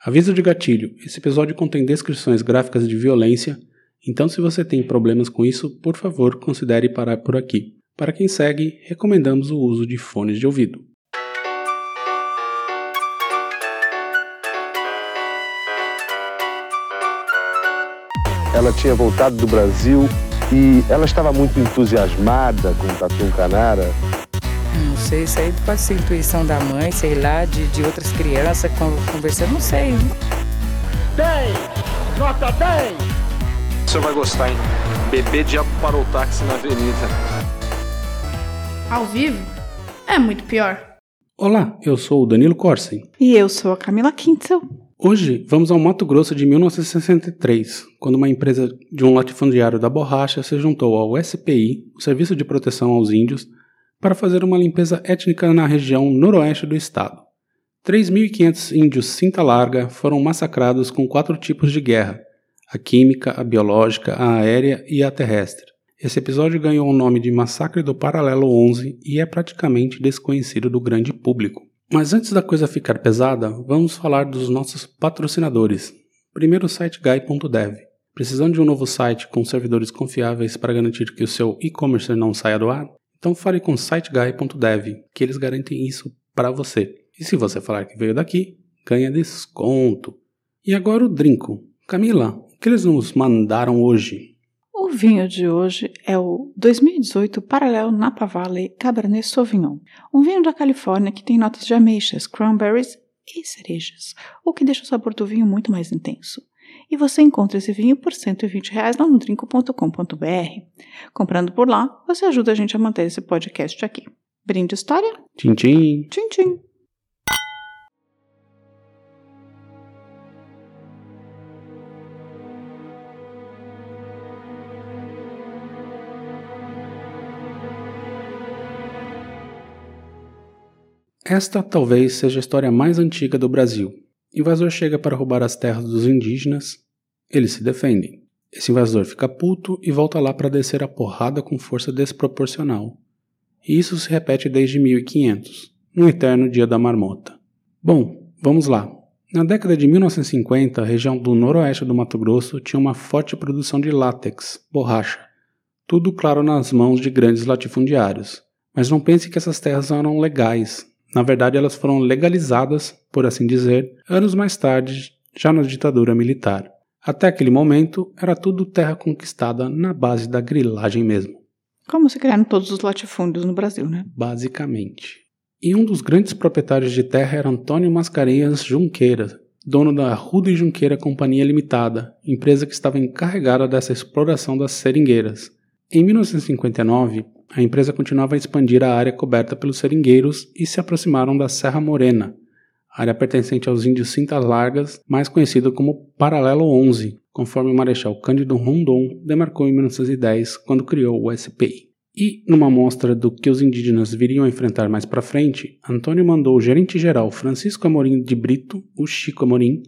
Aviso de gatilho: esse episódio contém descrições gráficas de violência, então se você tem problemas com isso, por favor, considere parar por aqui. Para quem segue, recomendamos o uso de fones de ouvido. Ela tinha voltado do Brasil e ela estava muito entusiasmada com o Tatu Canara. Não sei, isso aí pode ser intuição da mãe, sei lá, de, de outras crianças conversando, não sei. 10! Nota 10! O senhor vai gostar, hein? Bebê diabo parou o táxi na avenida. Ao vivo? É muito pior. Olá, eu sou o Danilo Corsen. E eu sou a Camila Quintzel. Hoje vamos ao Mato Grosso de 1963, quando uma empresa de um latifundiário da borracha se juntou ao SPI, o Serviço de Proteção aos Índios, para fazer uma limpeza étnica na região noroeste do estado. 3.500 índios cinta larga foram massacrados com quatro tipos de guerra: a química, a biológica, a aérea e a terrestre. Esse episódio ganhou o nome de Massacre do Paralelo 11 e é praticamente desconhecido do grande público. Mas antes da coisa ficar pesada, vamos falar dos nossos patrocinadores. Primeiro o siteguy.dev. Precisando de um novo site com servidores confiáveis para garantir que o seu e-commerce não saia do ar? Então fale com siteguy.dev, que eles garantem isso para você. E se você falar que veio daqui, ganha desconto. E agora o Drinco. Camila, o que eles nos mandaram hoje? O vinho de hoje é o 2018 Paralelo Napa Valley Cabernet Sauvignon, um vinho da Califórnia que tem notas de ameixas, cranberries e cerejas, o que deixa o sabor do vinho muito mais intenso. E você encontra esse vinho por 120 reais lá no drinco.com.br. Comprando por lá, você ajuda a gente a manter esse podcast aqui. Brinde história? Tchim, tchim. Tchim, tchim. Esta talvez seja a história mais antiga do Brasil. Invasor chega para roubar as terras dos indígenas, eles se defendem. Esse invasor fica puto e volta lá para descer a porrada com força desproporcional. E isso se repete desde 1500, no eterno dia da marmota. Bom, vamos lá. Na década de 1950, a região do noroeste do Mato Grosso tinha uma forte produção de látex, borracha. Tudo claro nas mãos de grandes latifundiários. Mas não pense que essas terras eram legais, na verdade, elas foram legalizadas, por assim dizer, anos mais tarde, já na ditadura militar. Até aquele momento, era tudo terra conquistada na base da grilagem mesmo. Como se criaram todos os latifúndios no Brasil, né? Basicamente. E um dos grandes proprietários de terra era Antônio Mascarenhas Junqueira, dono da Ruda e Junqueira Companhia Limitada, empresa que estava encarregada dessa exploração das seringueiras. Em 1959, a empresa continuava a expandir a área coberta pelos seringueiros e se aproximaram da Serra Morena, área pertencente aos índios Cintas Largas, mais conhecido como Paralelo 11, conforme o Marechal Cândido Rondon demarcou em 1910 quando criou o SPI. E, numa mostra do que os indígenas viriam a enfrentar mais para frente, Antônio mandou o gerente-geral Francisco Amorim de Brito, o Chico Amorim,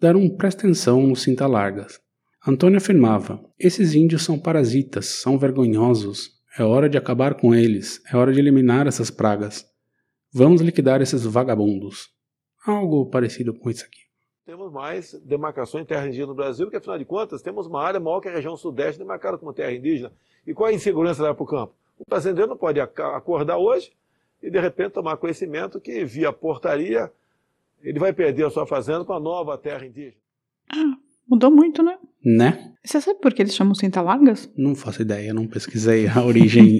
dar um presta atenção nos Cinta Largas. Antônio afirmava: Esses índios são parasitas, são vergonhosos, é hora de acabar com eles, é hora de eliminar essas pragas. Vamos liquidar esses vagabundos. Algo parecido com isso aqui. Temos mais demarcações em terra indígena no Brasil, porque afinal de contas temos uma área maior que a região sudeste demarcada como terra indígena. E qual é a insegurança lá para o campo? O fazendeiro não pode acordar hoje e de repente tomar conhecimento que via portaria ele vai perder a sua fazenda com a nova terra indígena. Ah, mudou muito, né? Né? Você sabe por que eles chamam cinta largas? Não faço ideia, não pesquisei a origem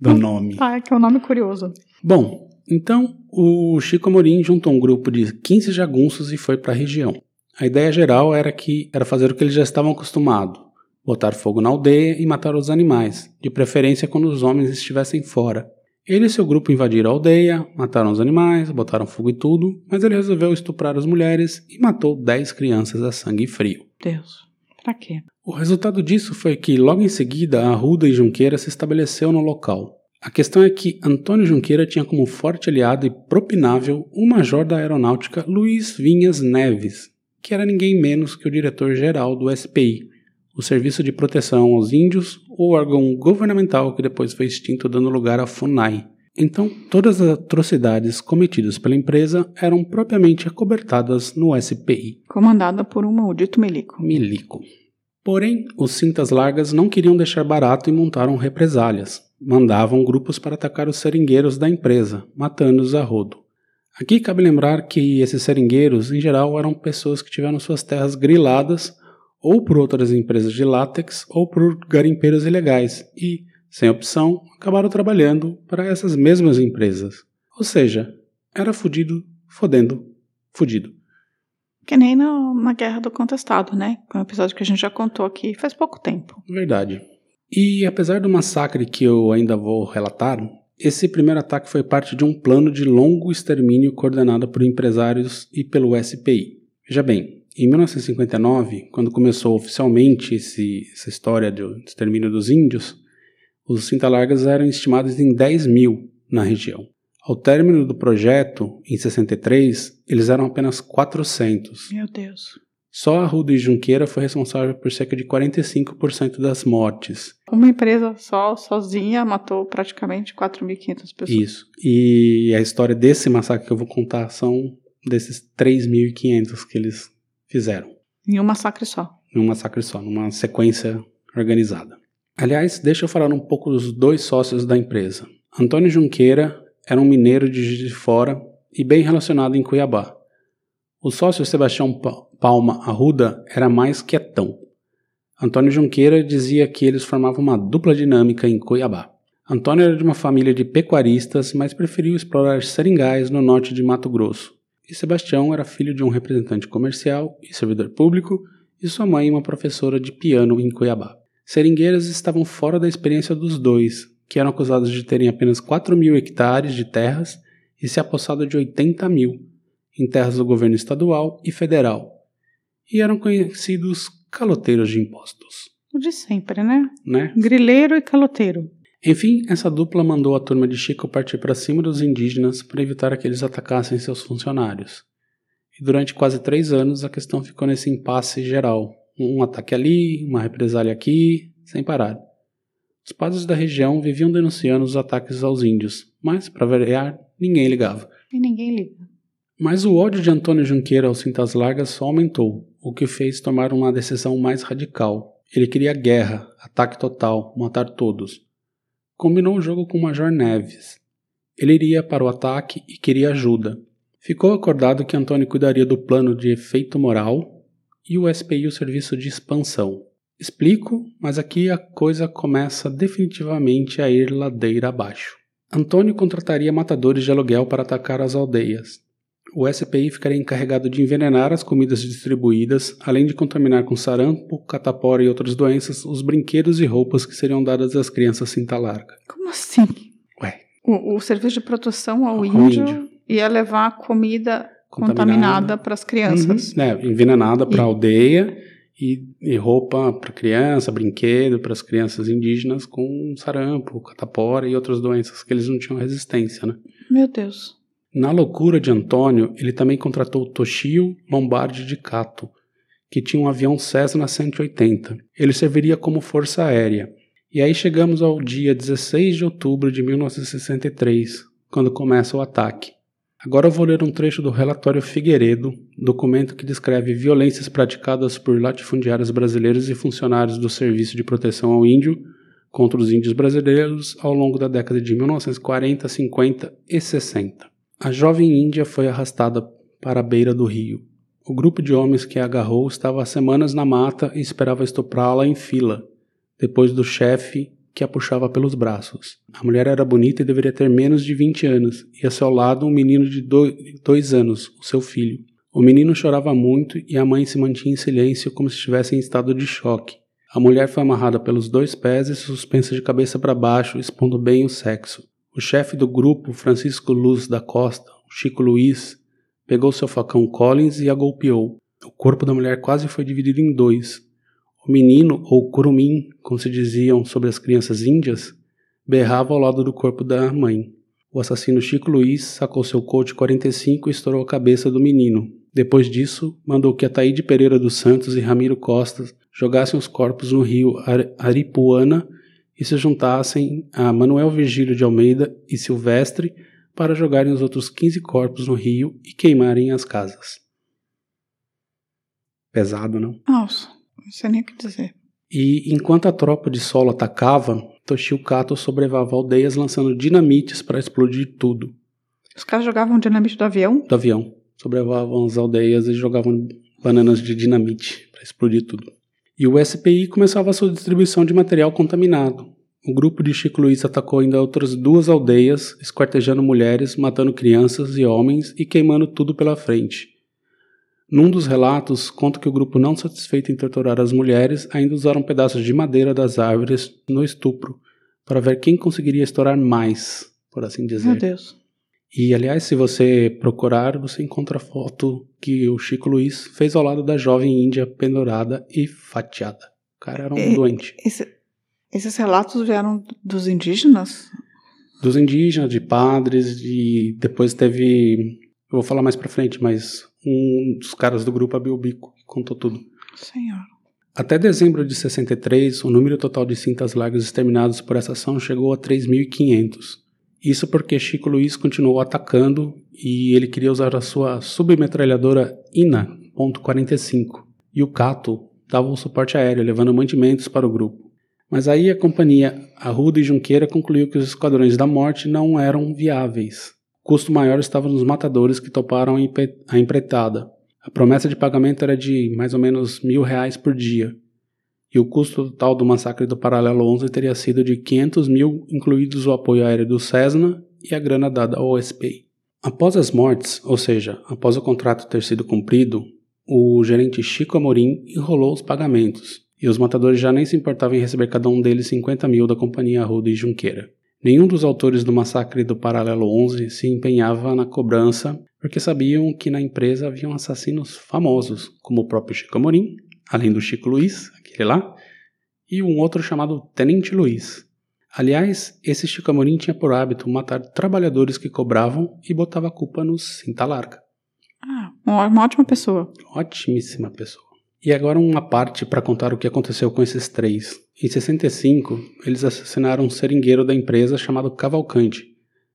do nome. Ah, é que é um nome curioso. Bom, então o Chico Amorim juntou um grupo de 15 jagunços e foi para a região. A ideia geral era que era fazer o que eles já estavam acostumados: botar fogo na aldeia e matar os animais, de preferência quando os homens estivessem fora. Ele e seu grupo invadiram a aldeia, mataram os animais, botaram fogo e tudo, mas ele resolveu estuprar as mulheres e matou 10 crianças a sangue frio. Deus. Pra quê? O resultado disso foi que, logo em seguida, a Arruda e Junqueira se estabeleceu no local. A questão é que Antônio Junqueira tinha como forte aliado e propinável o major da aeronáutica Luiz Vinhas Neves, que era ninguém menos que o diretor-geral do SPI, o Serviço de Proteção aos Índios, o órgão governamental que depois foi extinto dando lugar à FUNAI. Então, todas as atrocidades cometidas pela empresa eram propriamente acobertadas no SPI. Comandada por um maldito milico. Milico. Porém, os cintas largas não queriam deixar barato e montaram represálias. Mandavam grupos para atacar os seringueiros da empresa, matando-os a rodo. Aqui cabe lembrar que esses seringueiros, em geral, eram pessoas que tiveram suas terras griladas ou por outras empresas de látex ou por garimpeiros ilegais e, sem opção, acabaram trabalhando para essas mesmas empresas. Ou seja, era fudido, fodendo, fudido. Que nem na, na Guerra do Contestado, né? Que é um episódio que a gente já contou aqui faz pouco tempo. Verdade. E apesar do massacre que eu ainda vou relatar, esse primeiro ataque foi parte de um plano de longo extermínio coordenado por empresários e pelo SPI. Veja bem, em 1959, quando começou oficialmente esse, essa história do extermínio dos índios, os cinta-largas eram estimados em 10 mil na região. Ao término do projeto, em 63, eles eram apenas 400. Meu Deus. Só a Ruda e Junqueira foi responsável por cerca de 45% das mortes. Uma empresa só, sozinha, matou praticamente 4.500 pessoas. Isso. E a história desse massacre que eu vou contar são desses 3.500 que eles fizeram. Em um massacre só. Em um massacre só, numa sequência organizada. Aliás, deixa eu falar um pouco dos dois sócios da empresa. Antônio Junqueira era um mineiro de Juiz de Fora e bem relacionado em Cuiabá. O sócio Sebastião Palma Arruda era mais quietão. Antônio Junqueira dizia que eles formavam uma dupla dinâmica em Cuiabá. Antônio era de uma família de pecuaristas, mas preferiu explorar seringais no norte de Mato Grosso. E Sebastião era filho de um representante comercial e servidor público, e sua mãe uma professora de piano em Cuiabá. Seringueiras estavam fora da experiência dos dois, que eram acusados de terem apenas 4 mil hectares de terras e se apossado de 80 mil, em terras do governo estadual e federal, e eram conhecidos caloteiros de impostos. O de sempre, né? Né? Grileiro e caloteiro. Enfim, essa dupla mandou a turma de Chico partir para cima dos indígenas para evitar que eles atacassem seus funcionários. E durante quase três anos a questão ficou nesse impasse geral. Um ataque ali, uma represália aqui, sem parar. Os padres da região viviam denunciando os ataques aos índios, mas, para variar, ninguém ligava. E ninguém liga. Mas o ódio de Antônio Junqueira aos Cintas Largas só aumentou, o que fez tomar uma decisão mais radical. Ele queria guerra, ataque total, matar todos. Combinou o jogo com o Major Neves. Ele iria para o ataque e queria ajuda. Ficou acordado que Antônio cuidaria do plano de efeito moral e o SPI o serviço de expansão. Explico, mas aqui a coisa começa definitivamente a ir ladeira abaixo. Antônio contrataria matadores de aluguel para atacar as aldeias. O SPI ficaria encarregado de envenenar as comidas distribuídas, além de contaminar com sarampo, catapora e outras doenças os brinquedos e roupas que seriam dadas às crianças cinta larga. Como assim? Ué. O, o serviço de proteção ao, Ao índio, índio. ia levar comida Contaminada. contaminada para as crianças. Uhum, né, envenenada para a aldeia e, e roupa para criança, brinquedo para as crianças indígenas com sarampo, catapora e outras doenças que eles não tinham resistência, né? Meu Deus. Na loucura de Antônio, ele também contratou Toshio Lombardi de Cato, que tinha um avião Cessna 180. Ele serviria como força aérea. E aí chegamos ao dia 16 de outubro de 1963, quando começa o ataque. Agora eu vou ler um trecho do relatório Figueiredo, documento que descreve violências praticadas por latifundiários brasileiros e funcionários do Serviço de Proteção ao Índio contra os índios brasileiros ao longo da década de 1940, 50 e 60. A jovem índia foi arrastada para a beira do rio. O grupo de homens que a agarrou estava há semanas na mata e esperava estuprá-la em fila, depois do chefe que a puxava pelos braços. A mulher era bonita e deveria ter menos de 20 anos, e a seu lado um menino de do- dois anos, o seu filho. O menino chorava muito e a mãe se mantinha em silêncio como se estivesse em estado de choque. A mulher foi amarrada pelos dois pés e suspensa de cabeça para baixo, expondo bem o sexo. O chefe do grupo, Francisco Luz da Costa, Chico Luiz, pegou seu facão Collins e a golpeou. O corpo da mulher quase foi dividido em dois. O menino, ou curumim, como se diziam sobre as crianças índias, berrava ao lado do corpo da mãe. O assassino Chico Luiz sacou seu Colt 45 e estourou a cabeça do menino. Depois disso, mandou que Ataíde Pereira dos Santos e Ramiro Costa jogassem os corpos no rio Ar- Aripuana e se juntassem a Manuel Virgílio de Almeida e Silvestre para jogarem os outros 15 corpos no rio e queimarem as casas. Pesado, não? Nossa, não sei nem o que dizer. E enquanto a tropa de solo atacava, Toshio Kato sobrevivava aldeias lançando dinamites para explodir tudo. Os caras jogavam dinamite do avião? Do avião. Sobrevoavam as aldeias e jogavam bananas de dinamite para explodir tudo. E o SPI começava a sua distribuição de material contaminado. O grupo de Chico Luiz atacou ainda outras duas aldeias, esquartejando mulheres, matando crianças e homens e queimando tudo pela frente. Num dos relatos, conta que o grupo, não satisfeito em torturar as mulheres, ainda usaram pedaços de madeira das árvores no estupro, para ver quem conseguiria estourar mais, por assim dizer. Meu Deus. E, aliás, se você procurar, você encontra a foto que o Chico Luiz fez ao lado da jovem índia pendurada e fatiada. O cara era um E- doente. Esse- esses relatos vieram dos indígenas? Dos indígenas, de padres, e depois teve. Eu vou falar mais pra frente, mas um dos caras do grupo abriu o bico e contou tudo. Senhor. Até dezembro de 63, o número total de cintas largas exterminados por essa ação chegou a 3.500. Isso porque Chico Luiz continuou atacando e ele queria usar a sua submetralhadora INA .45 e o Cato dava o suporte aéreo, levando mantimentos para o grupo. Mas aí a companhia Arruda e Junqueira concluiu que os esquadrões da morte não eram viáveis. O custo maior estava nos matadores que toparam a empreitada. A promessa de pagamento era de mais ou menos mil reais por dia. E o custo total do massacre do Paralelo 11 teria sido de 500 mil, incluídos o apoio aéreo do Cessna e a grana dada ao SPI. Após as mortes, ou seja, após o contrato ter sido cumprido, o gerente Chico Amorim enrolou os pagamentos, e os matadores já nem se importavam em receber cada um deles 50 mil da companhia Arruda e Junqueira. Nenhum dos autores do massacre do Paralelo 11 se empenhava na cobrança, porque sabiam que na empresa haviam assassinos famosos, como o próprio Chico Amorim, além do Chico Luiz, aquele lá, e um outro chamado Tenente Luiz. Aliás, esse Chico Amorim tinha por hábito matar trabalhadores que cobravam e botava a culpa nos cinta larga. Ah, uma ótima pessoa. Ótimíssima pessoa. E agora uma parte para contar o que aconteceu com esses três. Em 65, eles assassinaram um seringueiro da empresa chamado Cavalcante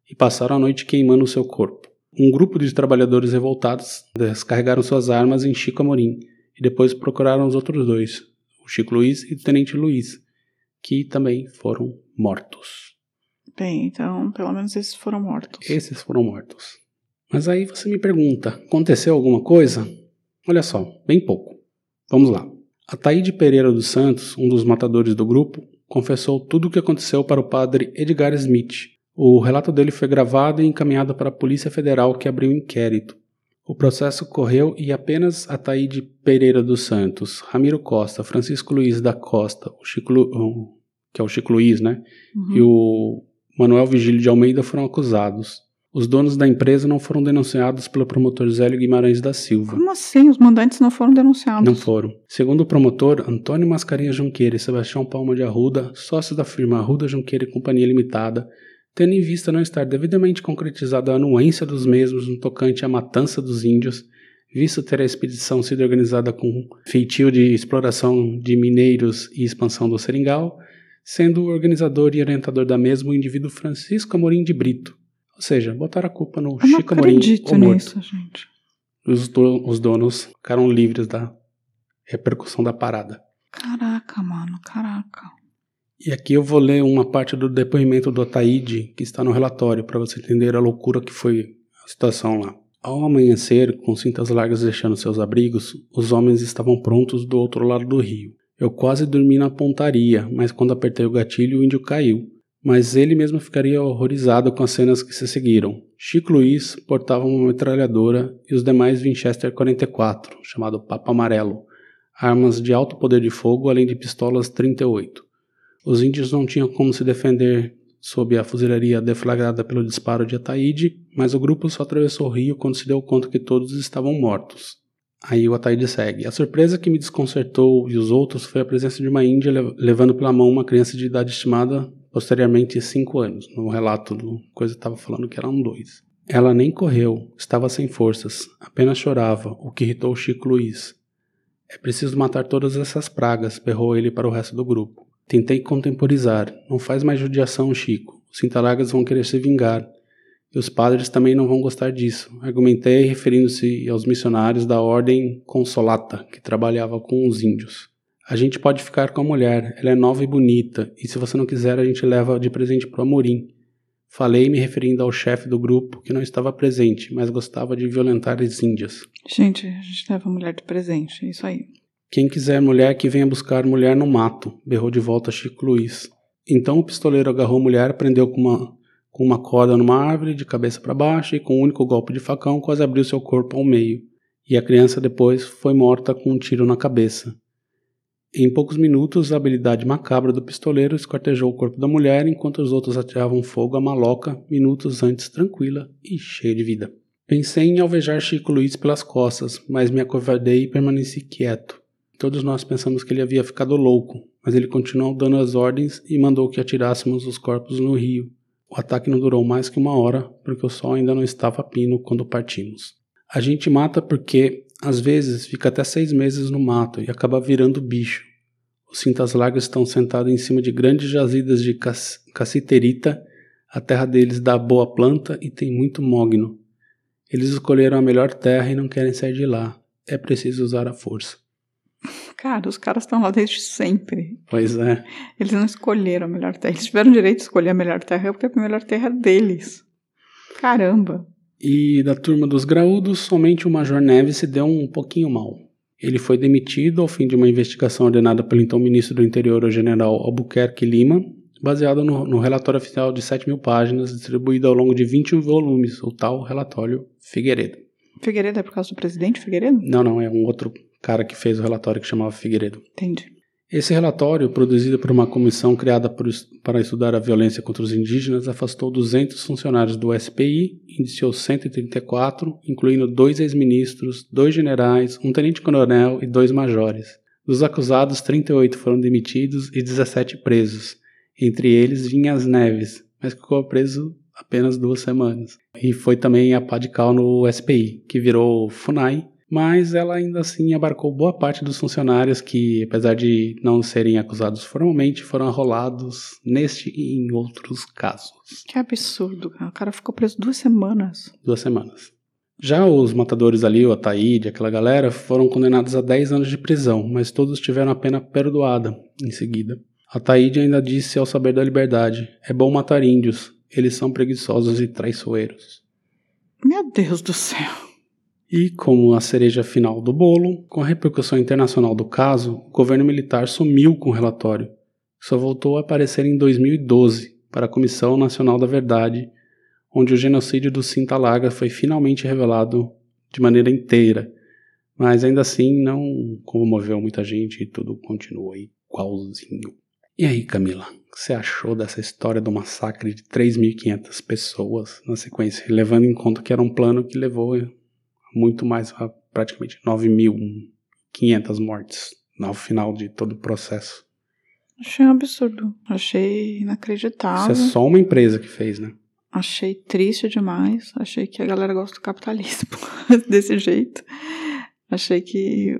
e passaram a noite queimando o seu corpo. Um grupo de trabalhadores revoltados descarregaram suas armas em Chico Amorim e depois procuraram os outros dois, o Chico Luiz e o Tenente Luiz, que também foram mortos. Bem, então, pelo menos esses foram mortos. Esses foram mortos. Mas aí você me pergunta: aconteceu alguma coisa? Olha só, bem pouco. Vamos lá. Ataíde Pereira dos Santos, um dos matadores do grupo, confessou tudo o que aconteceu para o padre Edgar Smith. O relato dele foi gravado e encaminhado para a Polícia Federal, que abriu um inquérito. O processo correu e apenas Ataíde Pereira dos Santos, Ramiro Costa, Francisco Luiz da Costa, o Chico Lu- que é o Chico Luiz, né? Uhum. e o Manuel Vigílio de Almeida foram acusados. Os donos da empresa não foram denunciados pelo promotor Zélio Guimarães da Silva. Como assim? Os mandantes não foram denunciados? Não foram. Segundo o promotor Antônio Mascarinha Junqueira e Sebastião Palma de Arruda, sócios da firma Arruda Junqueira e Companhia Limitada, tendo em vista não estar devidamente concretizada a anuência dos mesmos no tocante à matança dos índios, visto ter a expedição sido organizada com feitio de exploração de mineiros e expansão do seringal, sendo o organizador e orientador da mesma o indivíduo Francisco Amorim de Brito. Ou seja, botaram a culpa no Eu não Chico Amorim, acredito o morto. nisso, gente. Os, do- os donos ficaram livres da repercussão da parada. Caraca, mano, caraca. E aqui eu vou ler uma parte do depoimento do Ataíde que está no relatório para você entender a loucura que foi a situação lá. Ao amanhecer, com cintas largas deixando seus abrigos, os homens estavam prontos do outro lado do rio. Eu quase dormi na pontaria, mas quando apertei o gatilho, o índio caiu. Mas ele mesmo ficaria horrorizado com as cenas que se seguiram. Chico Luiz portava uma metralhadora e os demais Winchester 44, chamado Papa Amarelo, armas de alto poder de fogo, além de pistolas 38. Os índios não tinham como se defender sob a fuzilaria deflagrada pelo disparo de Ataíde, mas o grupo só atravessou o rio quando se deu conta que todos estavam mortos. Aí o Ataíde segue. A surpresa que me desconcertou e os outros foi a presença de uma índia lev- levando pela mão uma criança de idade estimada posteriormente 5 anos. No relato do coisa estava falando que eram dois. Ela nem correu, estava sem forças, apenas chorava, o que irritou Chico Luiz. É preciso matar todas essas pragas, berrou ele para o resto do grupo. Tentei contemporizar. Não faz mais judiação, Chico. Os cintalagas vão querer se vingar. E os padres também não vão gostar disso. Argumentei referindo-se aos missionários da ordem Consolata, que trabalhava com os índios. A gente pode ficar com a mulher, ela é nova e bonita, e se você não quiser, a gente leva de presente pro Amorim. Falei me referindo ao chefe do grupo, que não estava presente, mas gostava de violentar as índias. Gente, a gente leva a mulher de presente, é isso aí. Quem quiser mulher, que venha buscar mulher no mato, berrou de volta Chico Luiz. Então o pistoleiro agarrou a mulher, prendeu com uma, com uma corda numa árvore, de cabeça para baixo, e com um único golpe de facão quase abriu seu corpo ao meio. E a criança depois foi morta com um tiro na cabeça. Em poucos minutos, a habilidade macabra do pistoleiro esquartejou o corpo da mulher enquanto os outros atiravam fogo à maloca, minutos antes tranquila e cheia de vida. Pensei em alvejar Chico Luiz pelas costas, mas me acovardei e permaneci quieto. Todos nós pensamos que ele havia ficado louco, mas ele continuou dando as ordens e mandou que atirássemos os corpos no rio. O ataque não durou mais que uma hora, porque o sol ainda não estava a pino quando partimos. A gente mata porque, às vezes, fica até seis meses no mato e acaba virando bicho. Os cintas largas estão sentados em cima de grandes jazidas de cac caciterita. A terra deles dá boa planta e tem muito mogno. Eles escolheram a melhor terra e não querem sair de lá. É preciso usar a força. Cara, os caras estão lá desde sempre. Pois é. Eles não escolheram a melhor terra. Eles tiveram direito de escolher a melhor terra porque a melhor terra é deles. Caramba. E da turma dos graúdos, somente o Major Neves se deu um pouquinho mal. Ele foi demitido ao fim de uma investigação ordenada pelo então ministro do Interior, o general Albuquerque Lima, baseado no, no relatório oficial de 7 mil páginas, distribuído ao longo de 21 volumes, o tal relatório Figueiredo. Figueiredo é por causa do presidente Figueiredo? Não, não, é um outro cara que fez o relatório que chamava Figueiredo. Entendi. Esse relatório, produzido por uma comissão criada por, para estudar a violência contra os indígenas, afastou 200 funcionários do SPI, indiciou 134, incluindo dois ex-ministros, dois generais, um tenente-coronel e dois majores. Dos acusados, 38 foram demitidos e 17 presos. Entre eles, Vinhas Neves, mas ficou preso apenas duas semanas. E foi também a pá de cal no SPI, que virou FUNAI, mas ela ainda assim abarcou boa parte dos funcionários que, apesar de não serem acusados formalmente, foram arrolados neste e em outros casos. Que absurdo, cara. O cara ficou preso duas semanas. Duas semanas. Já os matadores ali, o Ataíde, aquela galera, foram condenados a 10 anos de prisão, mas todos tiveram a pena perdoada em seguida. Ataíde ainda disse ao saber da liberdade: é bom matar índios, eles são preguiçosos e traiçoeiros. Meu Deus do céu. E, como a cereja final do bolo, com a repercussão internacional do caso, o governo militar sumiu com o relatório. Só voltou a aparecer em 2012 para a Comissão Nacional da Verdade, onde o genocídio do Sintalaga foi finalmente revelado de maneira inteira. Mas ainda assim não comoveu muita gente e tudo continua igualzinho. E aí, Camila, o que você achou dessa história do massacre de 3.500 pessoas na sequência, levando em conta que era um plano que levou muito mais, praticamente 9.500 mortes no final de todo o processo. Achei um absurdo. Achei inacreditável. Isso é só uma empresa que fez, né? Achei triste demais. Achei que a galera gosta do capitalismo desse jeito. Achei que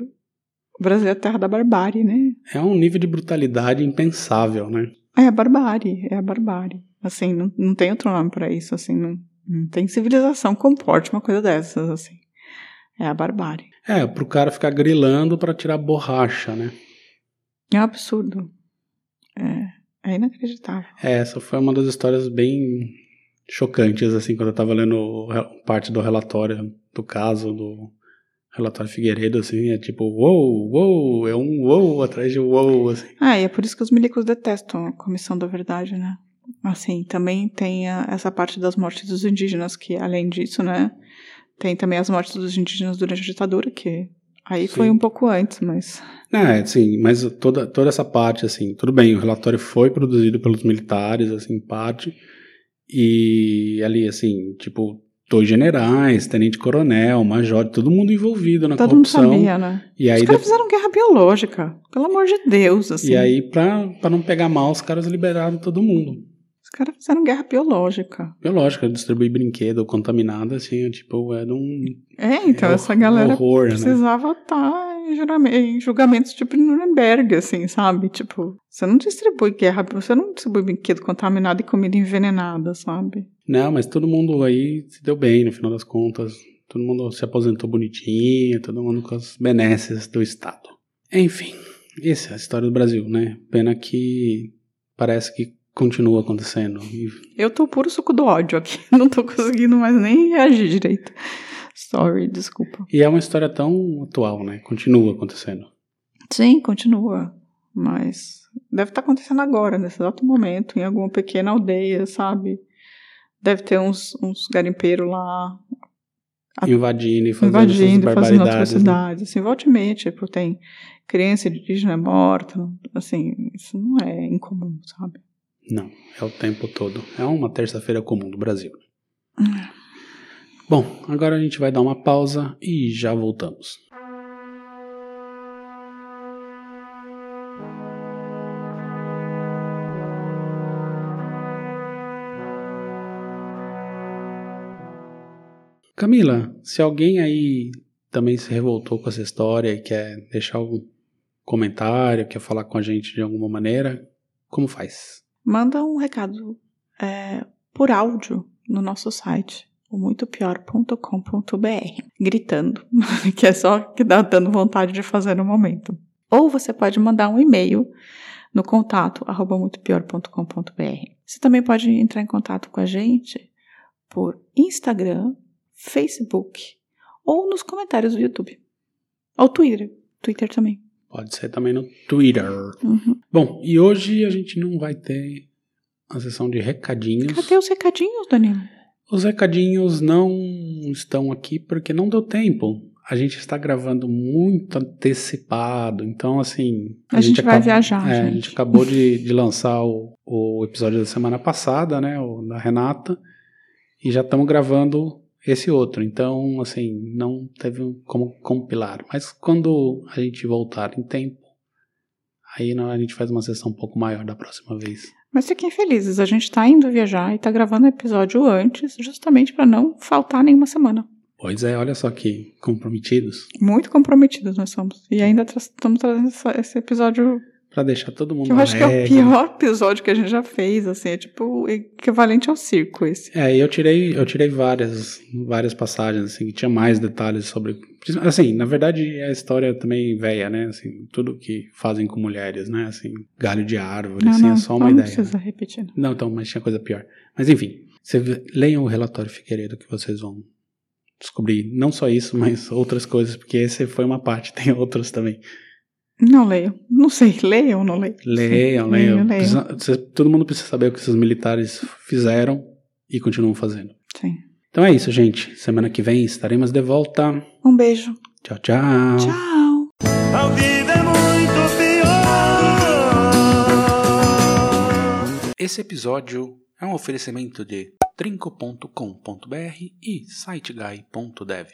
o Brasil é a terra da barbárie, né? É um nível de brutalidade impensável, né? É a barbárie, é a barbárie. Assim, não, não tem outro nome para isso, assim, não, não tem civilização que comporte uma coisa dessas, assim. É a barbárie. É, pro cara ficar grilando para tirar borracha, né? É um absurdo. É, é inacreditável. É, essa foi uma das histórias bem chocantes, assim, quando eu tava lendo parte do relatório do caso, do relatório Figueiredo, assim, é tipo, uou, uou, é um uou atrás de uou, assim. Ah, e é por isso que os milicos detestam a Comissão da Verdade, né? Assim, também tem a, essa parte das mortes dos indígenas, que além disso, né, tem também as mortes dos indígenas durante a ditadura, que aí sim. foi um pouco antes, mas. É, sim, mas toda, toda essa parte, assim, tudo bem, o relatório foi produzido pelos militares, assim, em parte, e ali, assim, tipo, dois generais, tenente-coronel, major, todo mundo envolvido na todo corrupção. Todo mundo sabia, né? E aí os caras fizeram guerra biológica, pelo amor de Deus, assim. E aí, pra, pra não pegar mal, os caras liberaram todo mundo. Os caras fizeram guerra biológica. Biológica, distribuir brinquedo contaminado, assim, tipo, era um É, então É essa galera horror, né? precisava estar em, jurame- em julgamentos tipo Nuremberg, assim, sabe? Tipo, você não distribui guerra, você não distribui brinquedo contaminado e comida envenenada, sabe? Não, mas todo mundo aí se deu bem no final das contas. Todo mundo se aposentou bonitinho, todo mundo com as benesses do Estado. Enfim, essa é a história do Brasil, né? Pena que parece que continua acontecendo. Eu tô puro suco do ódio aqui, não tô conseguindo mais nem reagir direito. Sorry, desculpa. E é uma história tão atual, né? Continua acontecendo. Sim, continua. Mas deve estar acontecendo agora, nesse exato momento, em alguma pequena aldeia, sabe? Deve ter uns, uns garimpeiros lá A- Invadindo e fazendo invadindo, essas fazendo barbaridades. né? atrocidades. Assim, volte e meia, tipo, tem criança indígena morta. Assim, isso não é incomum, sabe? Não, é o tempo todo. É uma terça-feira comum do Brasil. Bom, agora a gente vai dar uma pausa e já voltamos. Camila, se alguém aí também se revoltou com essa história e quer deixar algum comentário, quer falar com a gente de alguma maneira, como faz? Manda um recado é, por áudio no nosso site, o muitopior.com.br, gritando, que é só que dá dando vontade de fazer no momento. Ou você pode mandar um e-mail no contato arroba muitopior.com.br. Você também pode entrar em contato com a gente por Instagram, Facebook ou nos comentários do YouTube. Ou Twitter. Twitter também. Pode ser também no Twitter. Uhum. Bom, e hoje a gente não vai ter a sessão de recadinhos. Cadê os recadinhos, Danilo? Os recadinhos não estão aqui porque não deu tempo. A gente está gravando muito antecipado, então assim. A gente vai acab- viajar, é, A gente. gente acabou de, de lançar o, o episódio da semana passada, né? O da Renata, e já estamos gravando esse outro. Então, assim, não teve como compilar. Mas quando a gente voltar em tempo, aí a gente faz uma sessão um pouco maior da próxima vez. Mas fiquem felizes, a gente tá indo viajar e tá gravando o episódio antes, justamente para não faltar nenhuma semana. Pois é, olha só que comprometidos. Muito comprometidos nós somos. E ainda tra- estamos trazendo esse episódio Pra deixar todo mundo eu acho que é o pior episódio que a gente já fez, assim, é tipo equivalente ao circo esse. É, e eu tirei, eu tirei várias, várias passagens, assim, que tinha mais detalhes sobre. Assim, na verdade, a história também velha, né? Assim, tudo que fazem com mulheres, né? Assim, galho de árvore, Não, assim, não, é só uma não ideia. precisa repetir. não. Não, então, mas tinha coisa pior. Mas enfim, você leiam o relatório Figueiredo que vocês vão descobrir não só isso, mas outras coisas, porque esse foi uma parte, tem outras também. Não leio. Não sei, leio ou não leio? Leiam, Sim, leiam. leio, leio. Precisa- todo mundo precisa saber o que esses militares fizeram e continuam fazendo. Sim. Então é isso, gente. Semana que vem estaremos de volta. Um beijo. Tchau, tchau. Tchau. A vida é muito pior. Esse episódio é um oferecimento de trinco.com.br e siteguy.dev.